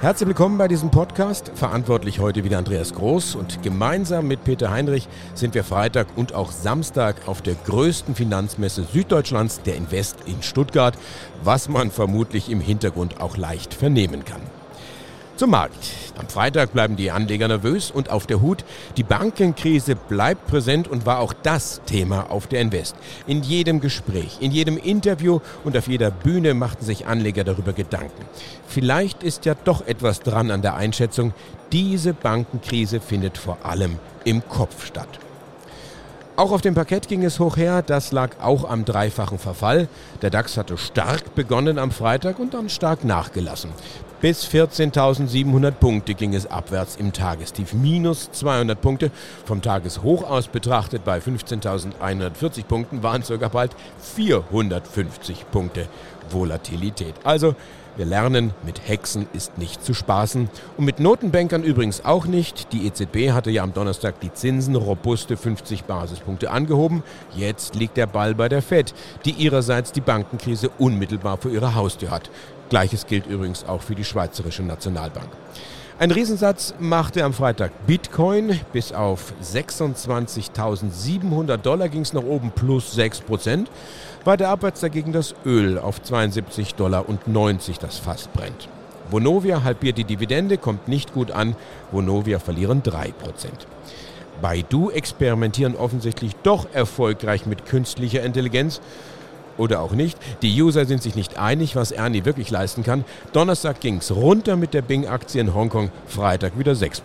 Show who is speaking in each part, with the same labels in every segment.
Speaker 1: Herzlich willkommen bei diesem Podcast. Verantwortlich heute wieder Andreas Groß und gemeinsam mit Peter Heinrich sind wir Freitag und auch Samstag auf der größten Finanzmesse Süddeutschlands, der Invest in Stuttgart, was man vermutlich im Hintergrund auch leicht vernehmen kann. Zum Markt. Am Freitag bleiben die Anleger nervös und auf der Hut. Die Bankenkrise bleibt präsent und war auch das Thema auf der Invest. In jedem Gespräch, in jedem Interview und auf jeder Bühne machten sich Anleger darüber Gedanken. Vielleicht ist ja doch etwas dran an der Einschätzung, diese Bankenkrise findet vor allem im Kopf statt. Auch auf dem Parkett ging es hoch her, das lag auch am dreifachen Verfall. Der DAX hatte stark begonnen am Freitag und dann stark nachgelassen. Bis 14.700 Punkte ging es abwärts im Tagestief. Minus 200 Punkte. Vom Tageshoch aus betrachtet bei 15.140 Punkten waren sogar bald 450 Punkte Volatilität. Also wir lernen, mit Hexen ist nicht zu spaßen. Und mit Notenbankern übrigens auch nicht. Die EZB hatte ja am Donnerstag die Zinsen robuste 50 Basispunkte angehoben. Jetzt liegt der Ball bei der Fed, die ihrerseits die Bankenkrise unmittelbar vor ihrer Haustür hat. Gleiches gilt übrigens auch für die Schweizerische Nationalbank. Ein Riesensatz machte am Freitag Bitcoin. Bis auf 26.700 Dollar ging es nach oben plus 6 Prozent. Weiter abwärts dagegen das Öl auf 72 Dollar und 90 das Fass brennt. Vonovia halbiert die Dividende, kommt nicht gut an. Vonovia verlieren 3 Prozent. Baidu experimentieren offensichtlich doch erfolgreich mit künstlicher Intelligenz oder auch nicht. Die User sind sich nicht einig, was Ernie wirklich leisten kann. Donnerstag ging es runter mit der Bing-Aktie in Hongkong, Freitag wieder 6%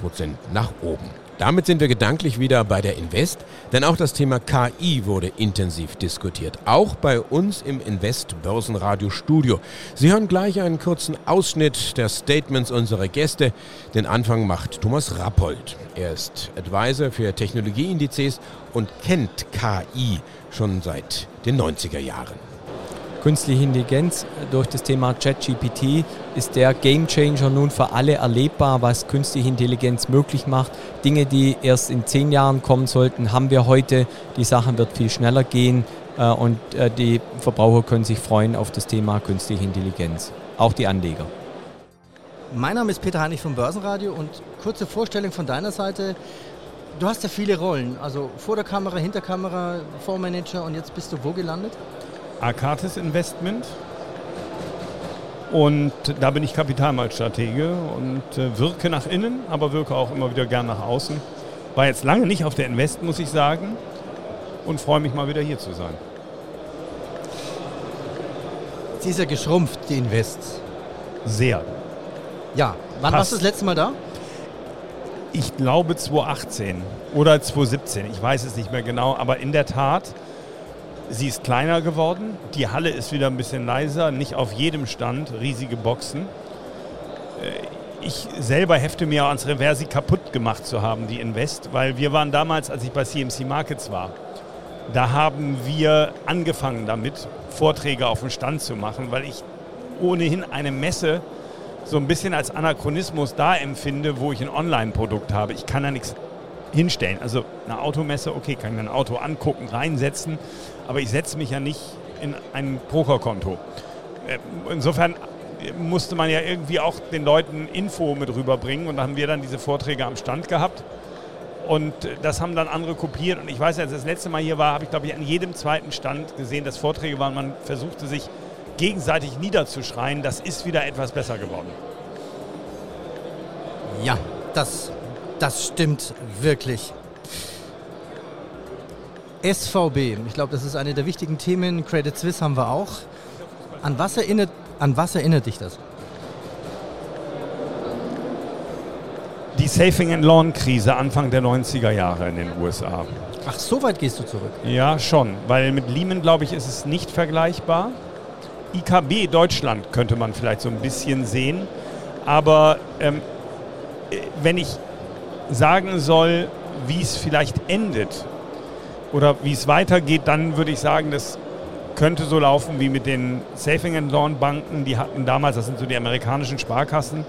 Speaker 1: nach oben. Damit sind wir gedanklich wieder bei der Invest, denn auch das Thema KI wurde intensiv diskutiert, auch bei uns im Invest Börsenradio Studio. Sie hören gleich einen kurzen Ausschnitt der Statements unserer Gäste. Den Anfang macht Thomas Rappold. Er ist Advisor für Technologieindizes und kennt KI schon seit den 90er Jahren.
Speaker 2: Künstliche Intelligenz durch das Thema ChatGPT ist der Gamechanger nun für alle erlebbar, was künstliche Intelligenz möglich macht. Dinge, die erst in zehn Jahren kommen sollten, haben wir heute. Die Sachen wird viel schneller gehen äh, und äh, die Verbraucher können sich freuen auf das Thema künstliche Intelligenz. Auch die Anleger.
Speaker 3: Mein Name ist Peter Heinrich vom Börsenradio und kurze Vorstellung von deiner Seite. Du hast ja viele Rollen, also vor der Kamera, hinter Kamera, Fondsmanager und jetzt bist du wo gelandet?
Speaker 4: Arcatis Investment. Und da bin ich Kapitalmarktstratege und äh, wirke nach innen, aber wirke auch immer wieder gern nach außen. War jetzt lange nicht auf der Invest, muss ich sagen, und freue mich mal wieder hier zu sein.
Speaker 3: Sie ist ja geschrumpft, die Invest.
Speaker 4: Sehr.
Speaker 3: Ja, wann
Speaker 4: Passt.
Speaker 3: warst du das letzte Mal da?
Speaker 4: Ich glaube 2018 oder 2017, ich weiß es nicht mehr genau, aber in der Tat, sie ist kleiner geworden, die Halle ist wieder ein bisschen leiser, nicht auf jedem Stand riesige Boxen. Äh, Ich selber hefte mir ans Revers, sie kaputt gemacht zu haben, die Invest, weil wir waren damals, als ich bei CMC Markets war, da haben wir angefangen damit, Vorträge auf dem Stand zu machen, weil ich ohnehin eine Messe so ein bisschen als Anachronismus da empfinde, wo ich ein Online-Produkt habe. Ich kann da nichts hinstellen. Also eine Automesse, okay, kann ich ein Auto angucken, reinsetzen, aber ich setze mich ja nicht in ein Pokerkonto. Äh, Insofern musste man ja irgendwie auch den Leuten Info mit rüberbringen und da haben wir dann diese Vorträge am Stand gehabt. Und das haben dann andere kopiert. Und ich weiß, als das letzte Mal hier war, habe ich, glaube ich, an jedem zweiten Stand gesehen, dass Vorträge waren. Man versuchte sich gegenseitig niederzuschreien. Das ist wieder etwas besser geworden.
Speaker 3: Ja, das, das stimmt wirklich. SVB, ich glaube, das ist eine der wichtigen Themen. Credit Suisse haben wir auch. An was erinnert, an was erinnert dich das?
Speaker 4: Die Saving and Loan Krise Anfang der 90er Jahre in den USA.
Speaker 3: Ach, so weit gehst du zurück.
Speaker 4: Ja, schon, weil mit Lehman, glaube ich, ist es nicht vergleichbar. IKB Deutschland könnte man vielleicht so ein bisschen sehen. Aber ähm, wenn ich sagen soll, wie es vielleicht endet oder wie es weitergeht, dann würde ich sagen, dass könnte so laufen wie mit den Saving and Loan Banken. Die hatten damals, das sind so die amerikanischen Sparkassen,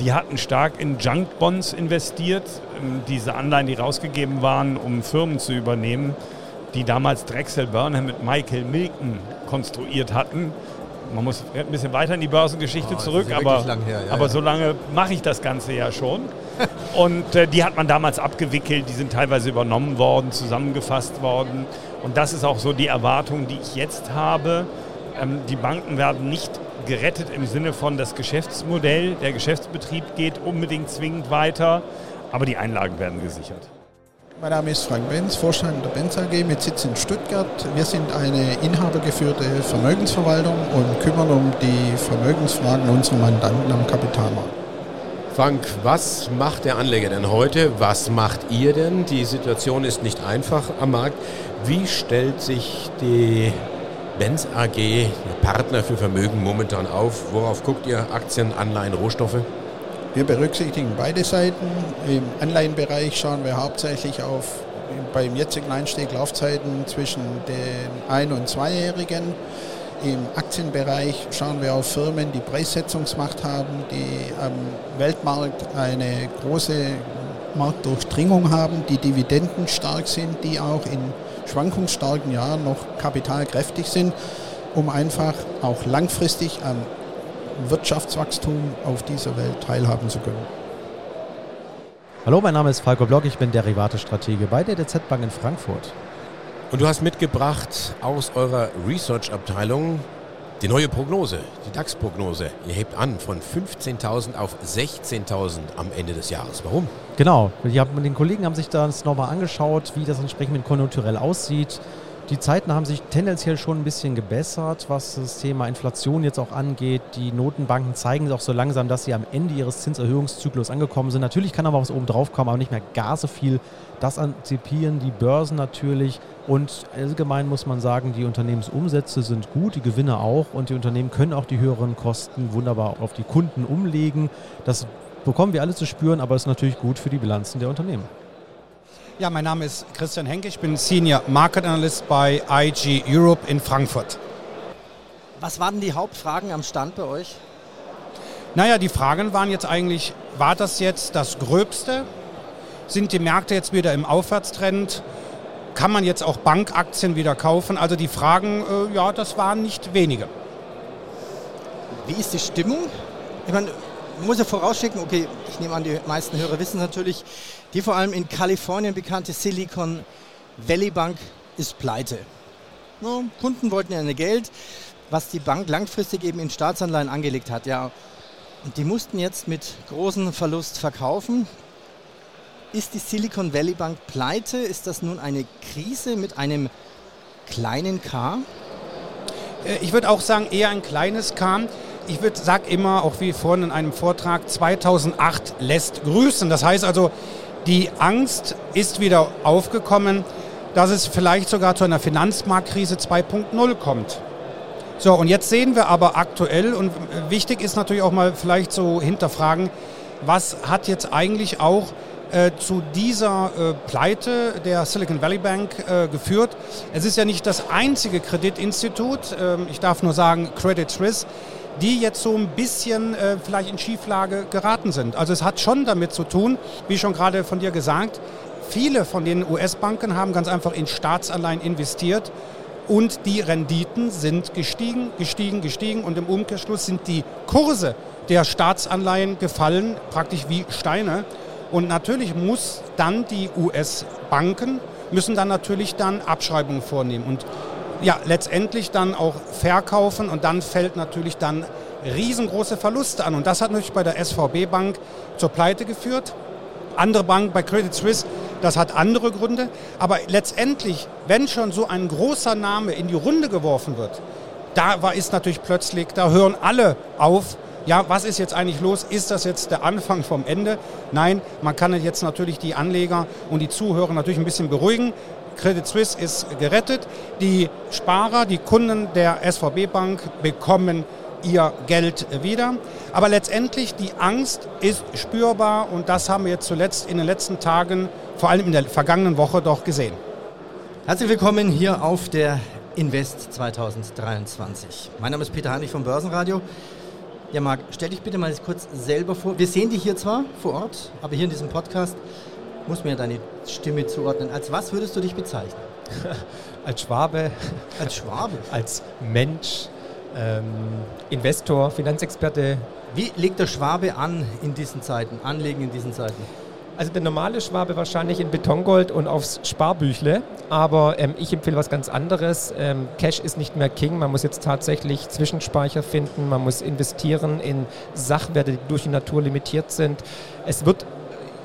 Speaker 4: die hatten stark in Junk Bonds investiert, ähm, diese Anleihen, die rausgegeben waren, um Firmen zu übernehmen, die damals Drexel Burnham mit Michael Milken konstruiert hatten. Man muss ein bisschen weiter in die Börsengeschichte oh, zurück, aber, her, ja, aber ja. so lange mache ich das Ganze ja schon. Und äh, die hat man damals abgewickelt, die sind teilweise übernommen worden, zusammengefasst worden. Und das ist auch so die Erwartung, die ich jetzt habe. Ähm, die Banken werden nicht gerettet im Sinne von das Geschäftsmodell, der Geschäftsbetrieb geht unbedingt zwingend weiter, aber die Einlagen werden gesichert.
Speaker 5: Mein Name ist Frank Benz, Vorstand der Benz AG mit Sitz in Stuttgart. Wir sind eine inhabergeführte Vermögensverwaltung und kümmern um die Vermögensfragen unserer Mandanten am Kapitalmarkt.
Speaker 1: Frank, was macht der Anleger denn heute? Was macht ihr denn? Die Situation ist nicht einfach am Markt. Wie stellt sich die Benz AG, der Partner für Vermögen, momentan auf? Worauf guckt ihr? Aktien, Anleihen, Rohstoffe?
Speaker 5: Wir berücksichtigen beide Seiten. Im Anleihenbereich schauen wir hauptsächlich auf beim jetzigen Einstieg Laufzeiten zwischen den ein- und zweijährigen. Im Aktienbereich schauen wir auf Firmen, die Preissetzungsmacht haben, die am Weltmarkt eine große Marktdurchdringung haben, die dividendenstark sind, die auch in schwankungsstarken Jahren noch kapitalkräftig sind, um einfach auch langfristig am Wirtschaftswachstum auf dieser Welt teilhaben zu können.
Speaker 6: Hallo, mein Name ist Falco Block, ich bin Derivate-Stratege bei der DZ Bank in Frankfurt.
Speaker 1: Und du hast mitgebracht aus eurer Research-Abteilung die neue Prognose, die DAX-Prognose. Ihr hebt an von 15.000 auf 16.000 am Ende des Jahres. Warum?
Speaker 6: Genau, die haben, die Kollegen haben sich das nochmal angeschaut, wie das entsprechend konjunkturell aussieht. Die Zeiten haben sich tendenziell schon ein bisschen gebessert, was das Thema Inflation jetzt auch angeht. Die Notenbanken zeigen auch so langsam, dass sie am Ende ihres Zinserhöhungszyklus angekommen sind. Natürlich kann aber was oben drauf kommen, aber nicht mehr gar so viel. Das antizipieren die Börsen natürlich. Und allgemein muss man sagen, die Unternehmensumsätze sind gut, die Gewinne auch. Und die Unternehmen können auch die höheren Kosten wunderbar auf die Kunden umlegen. Das bekommen wir alle zu spüren, aber ist natürlich gut für die Bilanzen der Unternehmen.
Speaker 7: Ja, mein Name ist Christian Henke, ich bin Senior Market Analyst bei IG Europe in Frankfurt.
Speaker 3: Was waren die Hauptfragen am Stand bei euch?
Speaker 7: Naja, die Fragen waren jetzt eigentlich, war das jetzt das Gröbste? Sind die Märkte jetzt wieder im Aufwärtstrend? Kann man jetzt auch Bankaktien wieder kaufen? Also die Fragen, äh, ja, das waren nicht wenige.
Speaker 3: Wie ist die Stimmung? Ich meine, muss ja vorausschicken, okay, ich nehme an, die meisten Hörer wissen natürlich, die vor allem in Kalifornien bekannte Silicon Valley Bank ist pleite. No, Kunden wollten ja Geld, was die Bank langfristig eben in Staatsanleihen angelegt hat. Ja. Und die mussten jetzt mit großem Verlust verkaufen. Ist die Silicon Valley Bank pleite? Ist das nun eine Krise mit einem kleinen K?
Speaker 7: Äh, ich würde auch sagen, eher ein kleines K ich sage immer, auch wie vorhin in einem Vortrag, 2008 lässt grüßen. Das heißt also, die Angst ist wieder aufgekommen, dass es vielleicht sogar zu einer Finanzmarktkrise 2.0 kommt. So, und jetzt sehen wir aber aktuell, und wichtig ist natürlich auch mal vielleicht so hinterfragen, was hat jetzt eigentlich auch äh, zu dieser äh, Pleite der Silicon Valley Bank äh, geführt. Es ist ja nicht das einzige Kreditinstitut, ähm, ich darf nur sagen Credit Suisse, die jetzt so ein bisschen äh, vielleicht in Schieflage geraten sind. Also es hat schon damit zu tun, wie schon gerade von dir gesagt, viele von den US-Banken haben ganz einfach in Staatsanleihen investiert und die Renditen sind gestiegen, gestiegen, gestiegen und im Umkehrschluss sind die Kurse der Staatsanleihen gefallen, praktisch wie Steine. Und natürlich muss dann die US-Banken müssen dann natürlich dann Abschreibungen vornehmen. Und ja, letztendlich dann auch verkaufen und dann fällt natürlich dann riesengroße Verluste an. Und das hat natürlich bei der SVB Bank zur Pleite geführt. Andere Bank bei Credit Suisse, das hat andere Gründe. Aber letztendlich, wenn schon so ein großer Name in die Runde geworfen wird, da war, ist natürlich plötzlich, da hören alle auf, ja, was ist jetzt eigentlich los? Ist das jetzt der Anfang vom Ende? Nein, man kann jetzt natürlich die Anleger und die Zuhörer natürlich ein bisschen beruhigen. Credit Suisse ist gerettet. Die Sparer, die Kunden der SVB Bank bekommen ihr Geld wieder. Aber letztendlich die Angst ist spürbar und das haben wir zuletzt in den letzten Tagen, vor allem in der vergangenen Woche, doch gesehen.
Speaker 3: Herzlich willkommen hier auf der Invest 2023. Mein Name ist Peter Heinrich vom Börsenradio. Ja, Marc, stell dich bitte mal kurz selber vor. Wir sehen dich hier zwar vor Ort, aber hier in diesem Podcast muss mir deine Stimme zuordnen. Als was würdest du dich bezeichnen?
Speaker 2: als Schwabe.
Speaker 3: Als Schwabe?
Speaker 2: als Mensch, ähm, Investor, Finanzexperte.
Speaker 3: Wie legt der Schwabe an in diesen Zeiten, anlegen in diesen Zeiten?
Speaker 2: Also der normale Schwabe wahrscheinlich in Betongold und aufs Sparbüchle, aber ähm, ich empfehle was ganz anderes. Ähm, Cash ist nicht mehr King, man muss jetzt tatsächlich Zwischenspeicher finden, man muss investieren in Sachwerte, die durch die Natur limitiert sind. Es wird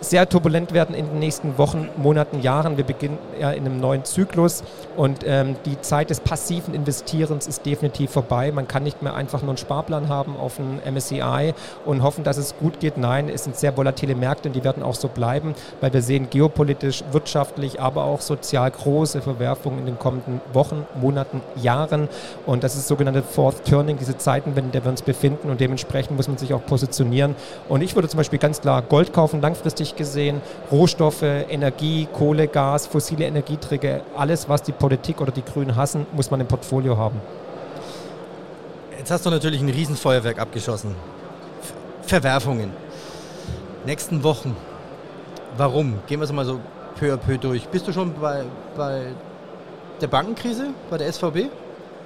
Speaker 2: sehr turbulent werden in den nächsten Wochen, Monaten, Jahren. Wir beginnen ja in einem neuen Zyklus und ähm, die Zeit des passiven Investierens ist definitiv vorbei. Man kann nicht mehr einfach nur einen Sparplan haben auf ein MSCI und hoffen, dass es gut geht. Nein, es sind sehr volatile Märkte und die werden auch so bleiben, weil wir sehen geopolitisch, wirtschaftlich, aber auch sozial große Verwerfungen in den kommenden Wochen, Monaten, Jahren. Und das ist sogenannte Fourth Turning, diese Zeiten, in der wir uns befinden und dementsprechend muss man sich auch positionieren. Und ich würde zum Beispiel ganz klar Gold kaufen, langfristig gesehen, Rohstoffe, Energie, Kohle, Gas, fossile Energieträger, alles, was die Politik oder die Grünen hassen, muss man im Portfolio haben.
Speaker 3: Jetzt hast du natürlich ein Riesenfeuerwerk abgeschossen. Verwerfungen. Nächsten Wochen. Warum? Gehen wir es mal so peu à peu durch. Bist du schon bei, bei der Bankenkrise, bei der SVB?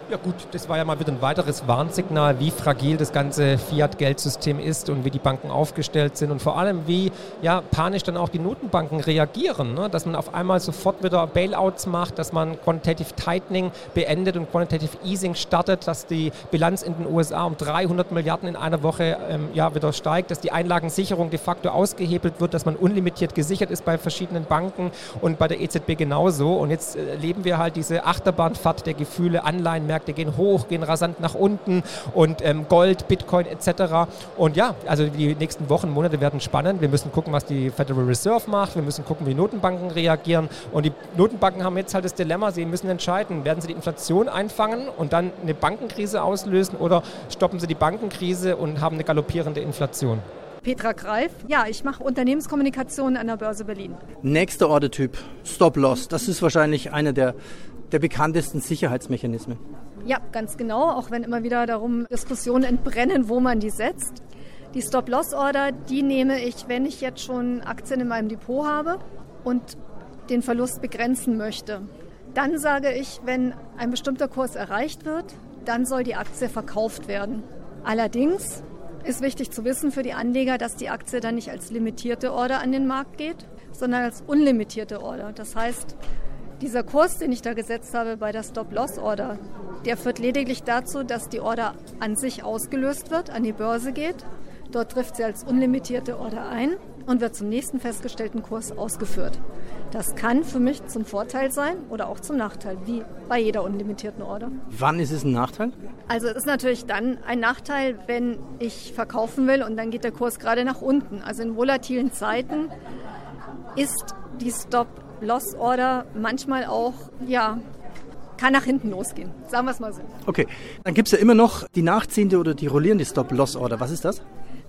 Speaker 2: Ja gut, das war ja mal wieder ein weiteres Warnsignal, wie fragil das ganze Fiat-Geldsystem ist und wie die Banken aufgestellt sind und vor allem wie ja, panisch dann auch die Notenbanken reagieren. Ne? Dass man auf einmal sofort wieder Bailouts macht, dass man Quantitative Tightening beendet und Quantitative Easing startet, dass die Bilanz in den USA um 300 Milliarden in einer Woche ähm, ja, wieder steigt, dass die Einlagensicherung de facto ausgehebelt wird, dass man unlimitiert gesichert ist bei verschiedenen Banken und bei der EZB genauso. Und jetzt äh, erleben wir halt diese Achterbahnfahrt der Gefühle, Anleihenmärkte, Märkte gehen hoch, gehen rasant nach unten und ähm, Gold, Bitcoin etc. Und ja, also die nächsten Wochen, Monate werden spannend. Wir müssen gucken, was die Federal Reserve macht. Wir müssen gucken, wie Notenbanken reagieren. Und die Notenbanken haben jetzt halt das Dilemma, sie müssen entscheiden, werden sie die Inflation einfangen und dann eine Bankenkrise auslösen oder stoppen sie die Bankenkrise und haben eine galoppierende Inflation.
Speaker 8: Petra Greif. Ja, ich mache Unternehmenskommunikation an der Börse Berlin.
Speaker 3: Nächster Ordertyp, Stop-Loss. Das ist wahrscheinlich einer der, der bekanntesten Sicherheitsmechanismen.
Speaker 8: Ja, ganz genau, auch wenn immer wieder darum Diskussionen entbrennen, wo man die setzt. Die Stop-Loss-Order, die nehme ich, wenn ich jetzt schon Aktien in meinem Depot habe und den Verlust begrenzen möchte. Dann sage ich, wenn ein bestimmter Kurs erreicht wird, dann soll die Aktie verkauft werden. Allerdings ist wichtig zu wissen für die Anleger, dass die Aktie dann nicht als limitierte Order an den Markt geht, sondern als unlimitierte Order. Das heißt, dieser Kurs, den ich da gesetzt habe bei der Stop-Loss-Order, der führt lediglich dazu, dass die Order an sich ausgelöst wird, an die Börse geht. Dort trifft sie als unlimitierte Order ein und wird zum nächsten festgestellten Kurs ausgeführt. Das kann für mich zum Vorteil sein oder auch zum Nachteil, wie bei jeder unlimitierten Order.
Speaker 3: Wann ist es ein Nachteil?
Speaker 8: Also es ist natürlich dann ein Nachteil, wenn ich verkaufen will und dann geht der Kurs gerade nach unten. Also in volatilen Zeiten ist die Stop-Loss-Order manchmal auch ja, kann nach hinten losgehen. Sagen wir es mal so.
Speaker 3: Okay, dann gibt es ja immer noch die nachziehende oder die rollierende Stop-Loss-Order. Was ist das?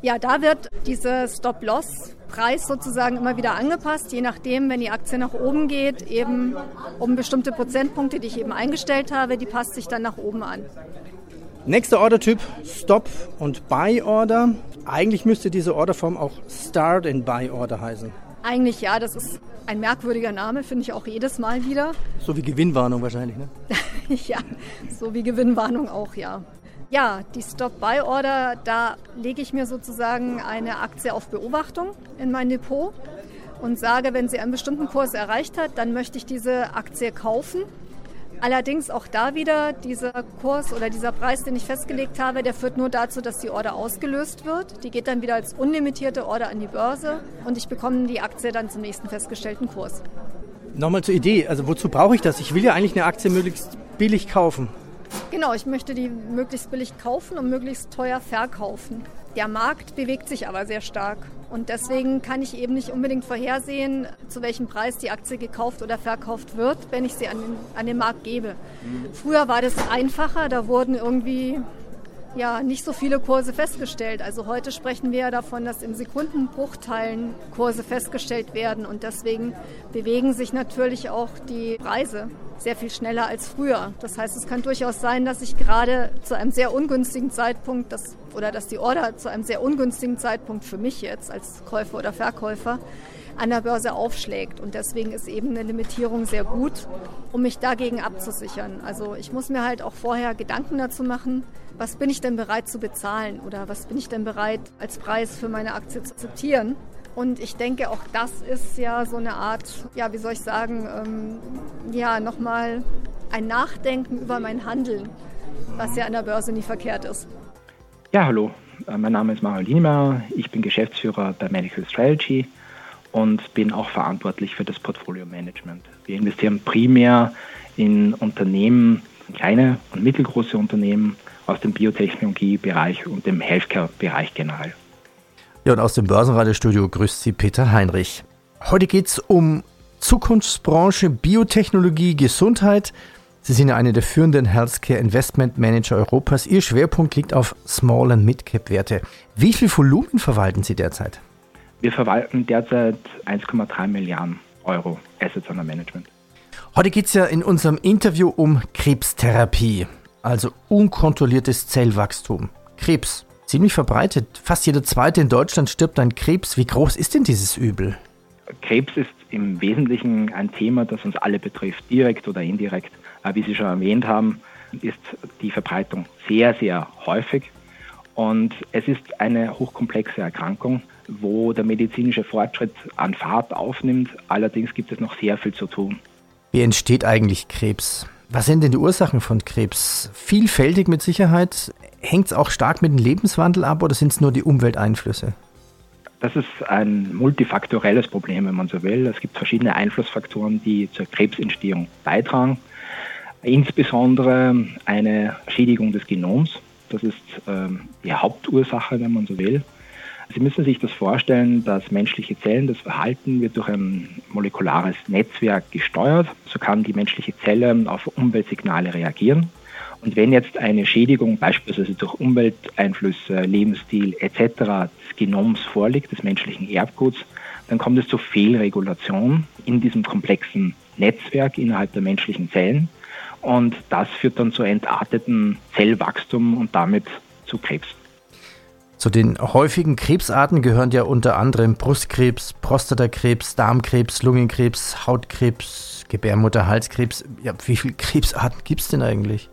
Speaker 8: Ja, da wird dieser Stop-Loss-Preis sozusagen immer wieder angepasst, je nachdem, wenn die Aktie nach oben geht, eben um bestimmte Prozentpunkte, die ich eben eingestellt habe, die passt sich dann nach oben an.
Speaker 3: Nächster Ordertyp, Stop- und Buy-Order. Eigentlich müsste diese Orderform auch Start and Buy-Order heißen.
Speaker 8: Eigentlich ja, das ist ein merkwürdiger Name, finde ich auch jedes Mal wieder.
Speaker 3: So wie Gewinnwarnung wahrscheinlich, ne?
Speaker 8: ja, so wie Gewinnwarnung auch, ja. Ja, die Stop-Buy-Order, da lege ich mir sozusagen eine Aktie auf Beobachtung in mein Depot und sage, wenn sie einen bestimmten Kurs erreicht hat, dann möchte ich diese Aktie kaufen Allerdings auch da wieder dieser Kurs oder dieser Preis, den ich festgelegt habe, der führt nur dazu, dass die Order ausgelöst wird. Die geht dann wieder als unlimitierte Order an die Börse und ich bekomme die Aktie dann zum nächsten festgestellten Kurs.
Speaker 3: Nochmal zur Idee, also wozu brauche ich das? Ich will ja eigentlich eine Aktie möglichst billig kaufen.
Speaker 8: Genau, ich möchte die möglichst billig kaufen und möglichst teuer verkaufen. Der Markt bewegt sich aber sehr stark. Und deswegen kann ich eben nicht unbedingt vorhersehen, zu welchem Preis die Aktie gekauft oder verkauft wird, wenn ich sie an den, an den Markt gebe. Früher war das einfacher, da wurden irgendwie ja nicht so viele Kurse festgestellt. Also heute sprechen wir ja davon, dass in Sekundenbruchteilen Kurse festgestellt werden und deswegen bewegen sich natürlich auch die Preise sehr viel schneller als früher. Das heißt, es kann durchaus sein, dass ich gerade zu einem sehr ungünstigen Zeitpunkt das, oder dass die Order zu einem sehr ungünstigen Zeitpunkt für mich jetzt als Käufer oder Verkäufer an der Börse aufschlägt. Und deswegen ist eben eine Limitierung sehr gut, um mich dagegen abzusichern. Also ich muss mir halt auch vorher Gedanken dazu machen, was bin ich denn bereit zu bezahlen oder was bin ich denn bereit als Preis für meine Aktie zu akzeptieren. Und ich denke, auch das ist ja so eine Art, ja, wie soll ich sagen, ähm, ja, nochmal ein Nachdenken über mein Handeln, was ja an der Börse nie verkehrt ist.
Speaker 9: Ja, hallo. Äh, mein Name ist Mario Lienemeyer. Ich bin Geschäftsführer bei Medical Strategy und bin auch verantwortlich für das Portfolio Management. Wir investieren primär in Unternehmen, kleine und mittelgroße Unternehmen aus dem Biotechnologiebereich und dem Healthcare-Bereich generell.
Speaker 3: Ja, und aus dem Börsenradiostudio grüßt Sie Peter Heinrich. Heute geht es um Zukunftsbranche, Biotechnologie, Gesundheit. Sie sind ja eine der führenden Healthcare Investment Manager Europas. Ihr Schwerpunkt liegt auf Small- und Mid-Cap-Werte. Wie viel Volumen verwalten Sie derzeit?
Speaker 9: Wir verwalten derzeit 1,3 Milliarden Euro Assets under Management.
Speaker 3: Heute geht es ja in unserem Interview um Krebstherapie, also unkontrolliertes Zellwachstum. Krebs, ziemlich verbreitet. Fast jeder zweite in Deutschland stirbt an Krebs. Wie groß ist denn dieses Übel?
Speaker 9: Krebs ist im Wesentlichen ein Thema, das uns alle betrifft, direkt oder indirekt. Wie Sie schon erwähnt haben, ist die Verbreitung sehr, sehr häufig. Und es ist eine hochkomplexe Erkrankung, wo der medizinische Fortschritt an Fahrt aufnimmt. Allerdings gibt es noch sehr viel zu tun.
Speaker 3: Wie entsteht eigentlich Krebs? Was sind denn die Ursachen von Krebs? Vielfältig mit Sicherheit. Hängt es auch stark mit dem Lebenswandel ab oder sind es nur die Umwelteinflüsse?
Speaker 9: Das ist ein multifaktorelles Problem, wenn man so will. Es gibt verschiedene Einflussfaktoren, die zur Krebsentstehung beitragen. Insbesondere eine Schädigung des Genoms. Das ist ähm, die Hauptursache, wenn man so will. Sie müssen sich das vorstellen, dass menschliche Zellen, das Verhalten wird durch ein molekulares Netzwerk gesteuert. So kann die menschliche Zelle auf Umweltsignale reagieren. Und wenn jetzt eine Schädigung beispielsweise durch Umwelteinflüsse, Lebensstil etc. des Genoms vorliegt, des menschlichen Erbguts, dann kommt es zur Fehlregulation in diesem komplexen Netzwerk innerhalb der menschlichen Zellen. Und das führt dann zu entarteten Zellwachstum und damit zu Krebs.
Speaker 3: Zu den häufigen Krebsarten gehören ja unter anderem Brustkrebs, Prostatakrebs, Darmkrebs, Lungenkrebs, Hautkrebs, Gebärmutterhalskrebs. Ja, wie viele Krebsarten gibt es denn eigentlich?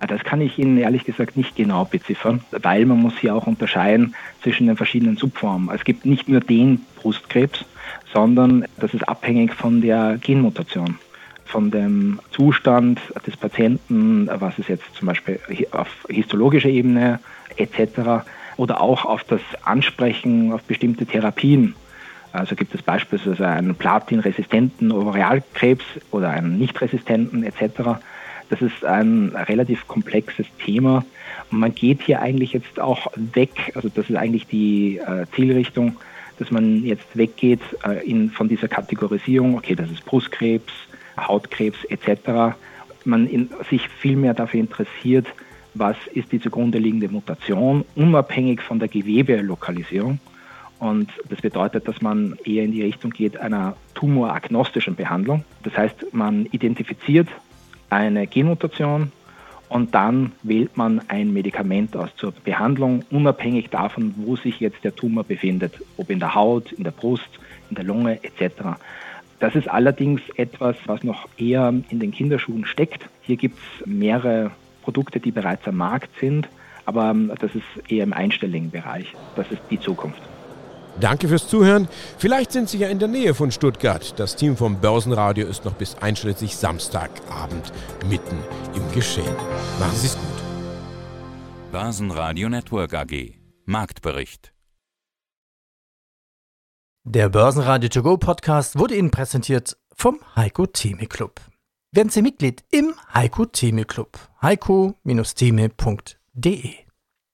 Speaker 9: Ah, das kann ich Ihnen ehrlich gesagt nicht genau beziffern, weil man muss hier auch unterscheiden zwischen den verschiedenen Subformen. Es gibt nicht nur den Brustkrebs, sondern das ist abhängig von der Genmutation von dem Zustand des Patienten, was es jetzt zum Beispiel auf histologischer Ebene etc oder auch auf das Ansprechen auf bestimmte Therapien. Also gibt es beispielsweise einen platinresistenten Ovarialkrebs oder einen nicht resistenten etc. Das ist ein relativ komplexes Thema man geht hier eigentlich jetzt auch weg, also das ist eigentlich die äh, Zielrichtung, dass man jetzt weggeht äh, in, von dieser Kategorisierung, okay, das ist Brustkrebs, Hautkrebs etc. Man in, sich viel mehr dafür interessiert, was ist die zugrunde liegende Mutation, unabhängig von der Gewebelokalisierung. Und das bedeutet, dass man eher in die Richtung geht einer tumoragnostischen Behandlung. Das heißt, man identifiziert eine Genmutation und dann wählt man ein Medikament aus zur Behandlung, unabhängig davon, wo sich jetzt der Tumor befindet, ob in der Haut, in der Brust, in der Lunge etc. Das ist allerdings etwas, was noch eher in den Kinderschuhen steckt. Hier gibt es mehrere Produkte, die bereits am Markt sind, aber ähm, das ist eher im einstelligen Bereich. Das ist die Zukunft.
Speaker 1: Danke fürs Zuhören. Vielleicht sind Sie ja in der Nähe von Stuttgart. Das Team vom Börsenradio ist noch bis einschließlich Samstagabend mitten im Geschehen. Machen Sie es gut.
Speaker 10: Börsenradio Network AG. Marktbericht.
Speaker 3: Der Börsenradio To Go Podcast wurde Ihnen präsentiert vom Heiko Theme Club werden Sie Mitglied im Heiko Theme Club. heiko-theme.de